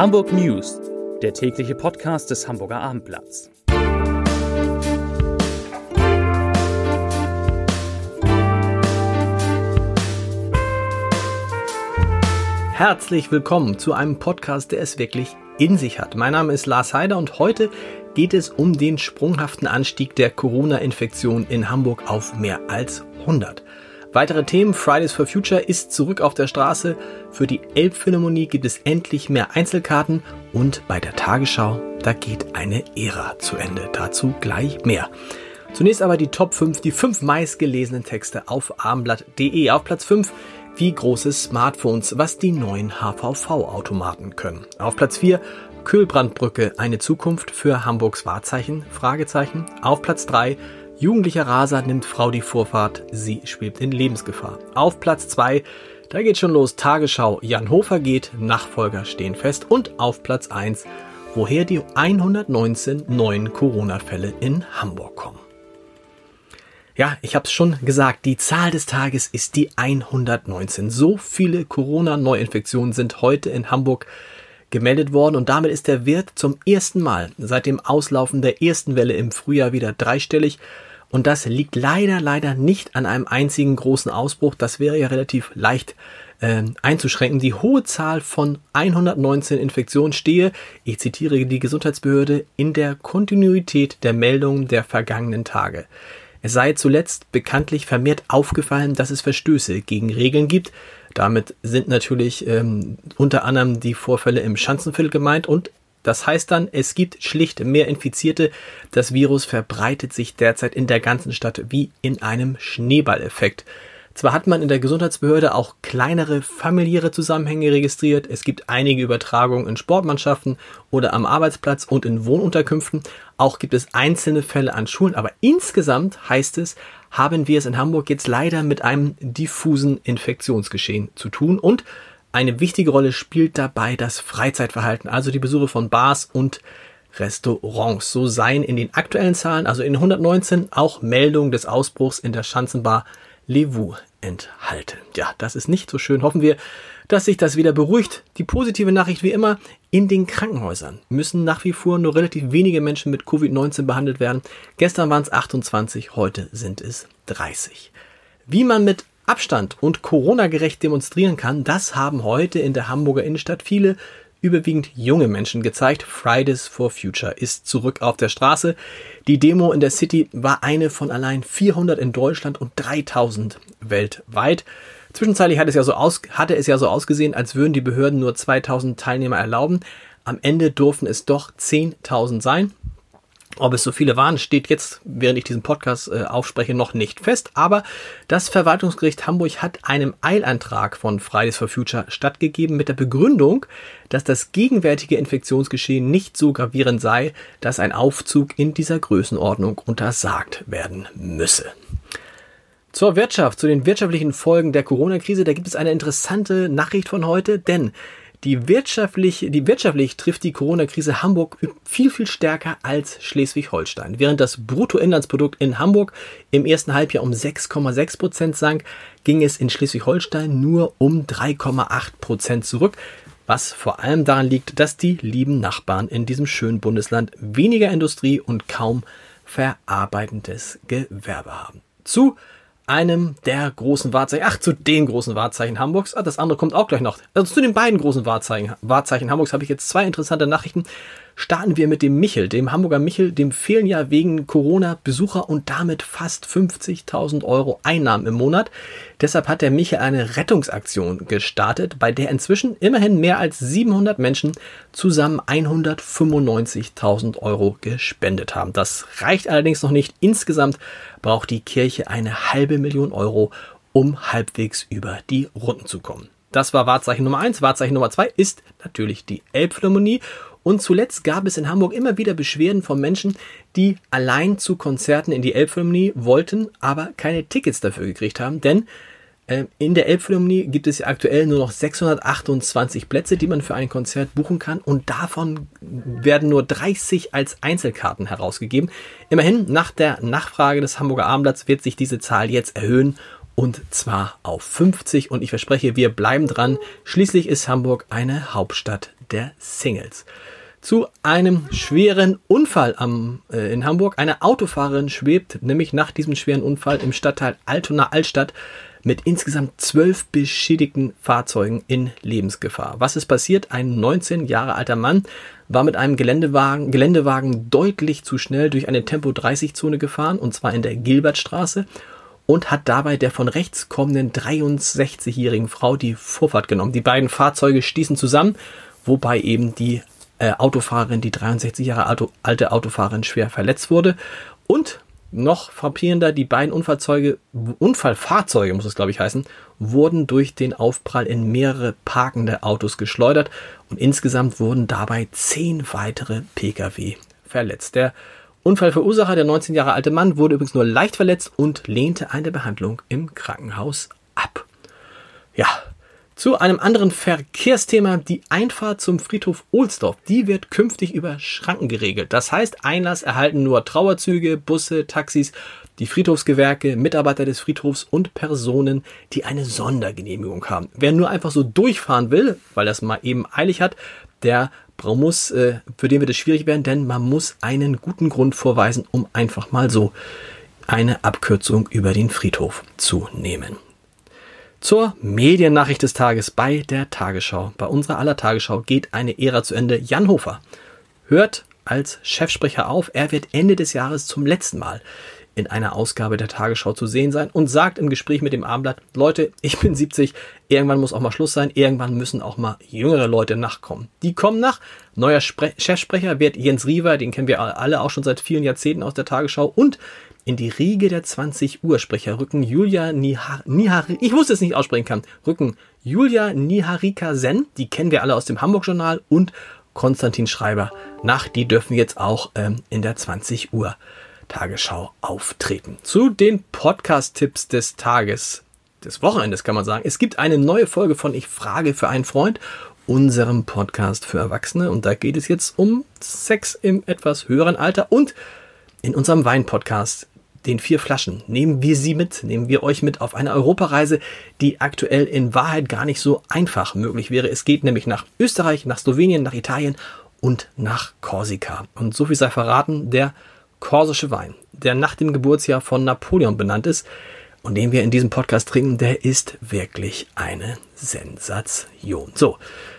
Hamburg News, der tägliche Podcast des Hamburger Abendblatts. Herzlich willkommen zu einem Podcast, der es wirklich in sich hat. Mein Name ist Lars Heider und heute geht es um den sprunghaften Anstieg der Corona-Infektion in Hamburg auf mehr als 100. Weitere Themen, Fridays for Future ist zurück auf der Straße, für die Elbphilharmonie gibt es endlich mehr Einzelkarten und bei der Tagesschau, da geht eine Ära zu Ende. Dazu gleich mehr. Zunächst aber die Top 5, die 5 meistgelesenen Texte auf abendblatt.de. Auf Platz 5 wie große Smartphones, was die neuen HVV-Automaten können. Auf Platz 4 Kühlbrandbrücke, eine Zukunft für Hamburgs Wahrzeichen? Fragezeichen. Auf Platz 3 Jugendlicher Raser nimmt Frau die Vorfahrt, sie schwebt in Lebensgefahr. Auf Platz 2, da geht schon los, Tagesschau, Jan Hofer geht, Nachfolger stehen fest und auf Platz 1, woher die 119 neuen Corona-Fälle in Hamburg kommen. Ja, ich habe es schon gesagt, die Zahl des Tages ist die 119. So viele Corona-Neuinfektionen sind heute in Hamburg gemeldet worden und damit ist der Wert zum ersten Mal seit dem Auslaufen der ersten Welle im Frühjahr wieder dreistellig und das liegt leider, leider nicht an einem einzigen großen Ausbruch. Das wäre ja relativ leicht äh, einzuschränken. Die hohe Zahl von 119 Infektionen stehe, ich zitiere die Gesundheitsbehörde, in der Kontinuität der Meldungen der vergangenen Tage. Es sei zuletzt bekanntlich vermehrt aufgefallen, dass es Verstöße gegen Regeln gibt. Damit sind natürlich ähm, unter anderem die Vorfälle im Schanzenviertel gemeint und das heißt dann, es gibt schlicht mehr Infizierte. Das Virus verbreitet sich derzeit in der ganzen Stadt wie in einem Schneeballeffekt. Zwar hat man in der Gesundheitsbehörde auch kleinere familiäre Zusammenhänge registriert, es gibt einige Übertragungen in Sportmannschaften oder am Arbeitsplatz und in Wohnunterkünften, auch gibt es einzelne Fälle an Schulen, aber insgesamt heißt es, haben wir es in Hamburg jetzt leider mit einem diffusen Infektionsgeschehen zu tun und eine wichtige Rolle spielt dabei das Freizeitverhalten, also die Besuche von Bars und Restaurants. So seien in den aktuellen Zahlen, also in 119, auch Meldungen des Ausbruchs in der Schanzenbar Levu enthalten. Ja, das ist nicht so schön. Hoffen wir, dass sich das wieder beruhigt. Die positive Nachricht wie immer, in den Krankenhäusern müssen nach wie vor nur relativ wenige Menschen mit Covid-19 behandelt werden. Gestern waren es 28, heute sind es 30. Wie man mit Abstand und Corona-gerecht demonstrieren kann, das haben heute in der Hamburger Innenstadt viele überwiegend junge Menschen gezeigt. Fridays for Future ist zurück auf der Straße. Die Demo in der City war eine von allein 400 in Deutschland und 3000 weltweit. Zwischenzeitlich hat es ja so aus, hatte es ja so ausgesehen, als würden die Behörden nur 2000 Teilnehmer erlauben. Am Ende durften es doch 10.000 sein. Ob es so viele waren, steht jetzt, während ich diesen Podcast äh, aufspreche, noch nicht fest. Aber das Verwaltungsgericht Hamburg hat einem Eilantrag von Fridays for Future stattgegeben mit der Begründung, dass das gegenwärtige Infektionsgeschehen nicht so gravierend sei, dass ein Aufzug in dieser Größenordnung untersagt werden müsse. Zur Wirtschaft, zu den wirtschaftlichen Folgen der Corona-Krise, da gibt es eine interessante Nachricht von heute, denn die wirtschaftlich, die wirtschaftlich trifft die Corona-Krise Hamburg viel, viel stärker als Schleswig-Holstein. Während das Bruttoinlandsprodukt in Hamburg im ersten Halbjahr um 6,6 Prozent sank, ging es in Schleswig-Holstein nur um 3,8 Prozent zurück. Was vor allem daran liegt, dass die lieben Nachbarn in diesem schönen Bundesland weniger Industrie und kaum verarbeitendes Gewerbe haben. Zu einem der großen Wahrzeichen, ach, zu den großen Wahrzeichen Hamburgs. Ah, das andere kommt auch gleich noch. Also zu den beiden großen Wahrzeichen, Wahrzeichen Hamburgs habe ich jetzt zwei interessante Nachrichten starten wir mit dem Michel, dem Hamburger Michel. Dem fehlen ja wegen Corona Besucher und damit fast 50.000 Euro Einnahmen im Monat. Deshalb hat der Michel eine Rettungsaktion gestartet, bei der inzwischen immerhin mehr als 700 Menschen zusammen 195.000 Euro gespendet haben. Das reicht allerdings noch nicht. Insgesamt braucht die Kirche eine halbe Million Euro, um halbwegs über die Runden zu kommen. Das war Wahrzeichen Nummer eins. Wahrzeichen Nummer zwei ist natürlich die Elbphilharmonie. Und zuletzt gab es in Hamburg immer wieder Beschwerden von Menschen, die allein zu Konzerten in die Elbphilharmonie wollten, aber keine Tickets dafür gekriegt haben, denn äh, in der Elbphilharmonie gibt es ja aktuell nur noch 628 Plätze, die man für ein Konzert buchen kann. Und davon werden nur 30 als Einzelkarten herausgegeben. Immerhin, nach der Nachfrage des Hamburger Abendblatts wird sich diese Zahl jetzt erhöhen und zwar auf 50 und ich verspreche, wir bleiben dran. Schließlich ist Hamburg eine Hauptstadt der Singles. Zu einem schweren Unfall am, äh, in Hamburg. Eine Autofahrerin schwebt nämlich nach diesem schweren Unfall im Stadtteil Altona Altstadt mit insgesamt zwölf beschädigten Fahrzeugen in Lebensgefahr. Was ist passiert? Ein 19 Jahre alter Mann war mit einem Geländewagen, Geländewagen deutlich zu schnell durch eine Tempo-30-Zone gefahren, und zwar in der Gilbertstraße und hat dabei der von rechts kommenden 63-jährigen Frau die Vorfahrt genommen. Die beiden Fahrzeuge stießen zusammen, wobei eben die äh, Autofahrerin, die 63 Jahre Auto, alte Autofahrerin schwer verletzt wurde. Und noch frappierender, die beiden Unfallzeuge, Unfallfahrzeuge muss es glaube ich heißen, wurden durch den Aufprall in mehrere parkende Autos geschleudert und insgesamt wurden dabei zehn weitere Pkw verletzt. Der Unfallverursacher, der 19 Jahre alte Mann, wurde übrigens nur leicht verletzt und lehnte eine Behandlung im Krankenhaus ab. Ja, zu einem anderen Verkehrsthema. Die Einfahrt zum Friedhof Ohlsdorf, die wird künftig über Schranken geregelt. Das heißt, Einlass erhalten nur Trauerzüge, Busse, Taxis, die Friedhofsgewerke, Mitarbeiter des Friedhofs und Personen, die eine Sondergenehmigung haben. Wer nur einfach so durchfahren will, weil das mal eben eilig hat, der muss, äh, für den wird es schwierig werden, denn man muss einen guten Grund vorweisen, um einfach mal so eine Abkürzung über den Friedhof zu nehmen. Zur Mediennachricht des Tages bei der Tagesschau. Bei unserer aller Tagesschau geht eine Ära zu Ende. Jan Hofer hört als Chefsprecher auf. Er wird Ende des Jahres zum letzten Mal in einer Ausgabe der Tagesschau zu sehen sein und sagt im Gespräch mit dem Abendblatt, Leute, ich bin 70, irgendwann muss auch mal Schluss sein, irgendwann müssen auch mal jüngere Leute nachkommen. Die kommen nach. Neuer Spre Chefsprecher wird Jens Riewer, den kennen wir alle auch schon seit vielen Jahrzehnten aus der Tagesschau und in die Riege der 20 Uhr Sprecher rücken Julia Nihar, Nihari, ich wusste es nicht aussprechen kann, rücken Julia Niharika Sen, die kennen wir alle aus dem Hamburg Journal und Konstantin Schreiber nach, die dürfen jetzt auch ähm, in der 20 Uhr Tagesschau auftreten. Zu den Podcast-Tipps des Tages, des Wochenendes kann man sagen. Es gibt eine neue Folge von Ich frage für einen Freund, unserem Podcast für Erwachsene. Und da geht es jetzt um Sex im etwas höheren Alter. Und in unserem Wein-Podcast, den vier Flaschen, nehmen wir Sie mit, nehmen wir euch mit auf eine Europareise, die aktuell in Wahrheit gar nicht so einfach möglich wäre. Es geht nämlich nach Österreich, nach Slowenien, nach Italien und nach Korsika. Und so viel sei verraten, der korsische Wein, der nach dem Geburtsjahr von Napoleon benannt ist und den wir in diesem Podcast trinken, der ist wirklich eine Sensation. So,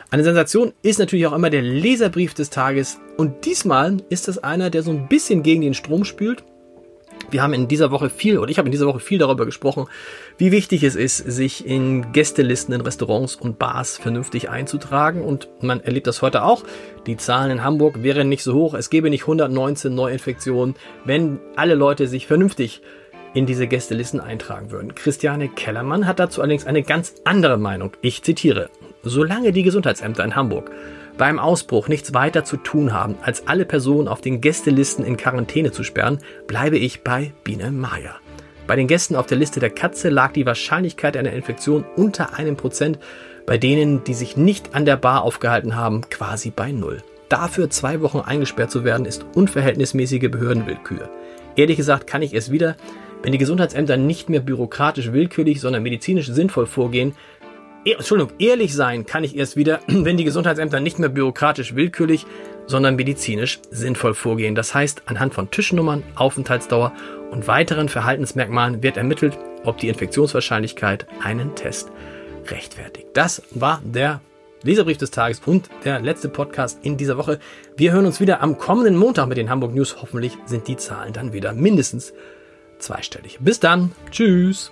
eine Sensation ist natürlich auch immer der Leserbrief des Tages und diesmal ist es einer, der so ein bisschen gegen den Strom spült wir haben in dieser Woche viel, oder ich habe in dieser Woche viel darüber gesprochen, wie wichtig es ist, sich in Gästelisten in Restaurants und Bars vernünftig einzutragen. Und man erlebt das heute auch. Die Zahlen in Hamburg wären nicht so hoch. Es gäbe nicht 119 Neuinfektionen, wenn alle Leute sich vernünftig in diese Gästelisten eintragen würden. Christiane Kellermann hat dazu allerdings eine ganz andere Meinung. Ich zitiere. Solange die Gesundheitsämter in Hamburg beim Ausbruch nichts weiter zu tun haben, als alle Personen auf den Gästelisten in Quarantäne zu sperren, bleibe ich bei Biene Maya. Bei den Gästen auf der Liste der Katze lag die Wahrscheinlichkeit einer Infektion unter einem Prozent, bei denen, die sich nicht an der Bar aufgehalten haben, quasi bei Null. Dafür zwei Wochen eingesperrt zu werden, ist unverhältnismäßige Behördenwillkür. Ehrlich gesagt kann ich es wieder, wenn die Gesundheitsämter nicht mehr bürokratisch willkürlich, sondern medizinisch sinnvoll vorgehen, E, Entschuldigung, ehrlich sein kann ich erst wieder, wenn die Gesundheitsämter nicht mehr bürokratisch willkürlich, sondern medizinisch sinnvoll vorgehen. Das heißt, anhand von Tischnummern, Aufenthaltsdauer und weiteren Verhaltensmerkmalen wird ermittelt, ob die Infektionswahrscheinlichkeit einen Test rechtfertigt. Das war der Leserbrief des Tages und der letzte Podcast in dieser Woche. Wir hören uns wieder am kommenden Montag mit den Hamburg News. Hoffentlich sind die Zahlen dann wieder mindestens zweistellig. Bis dann. Tschüss.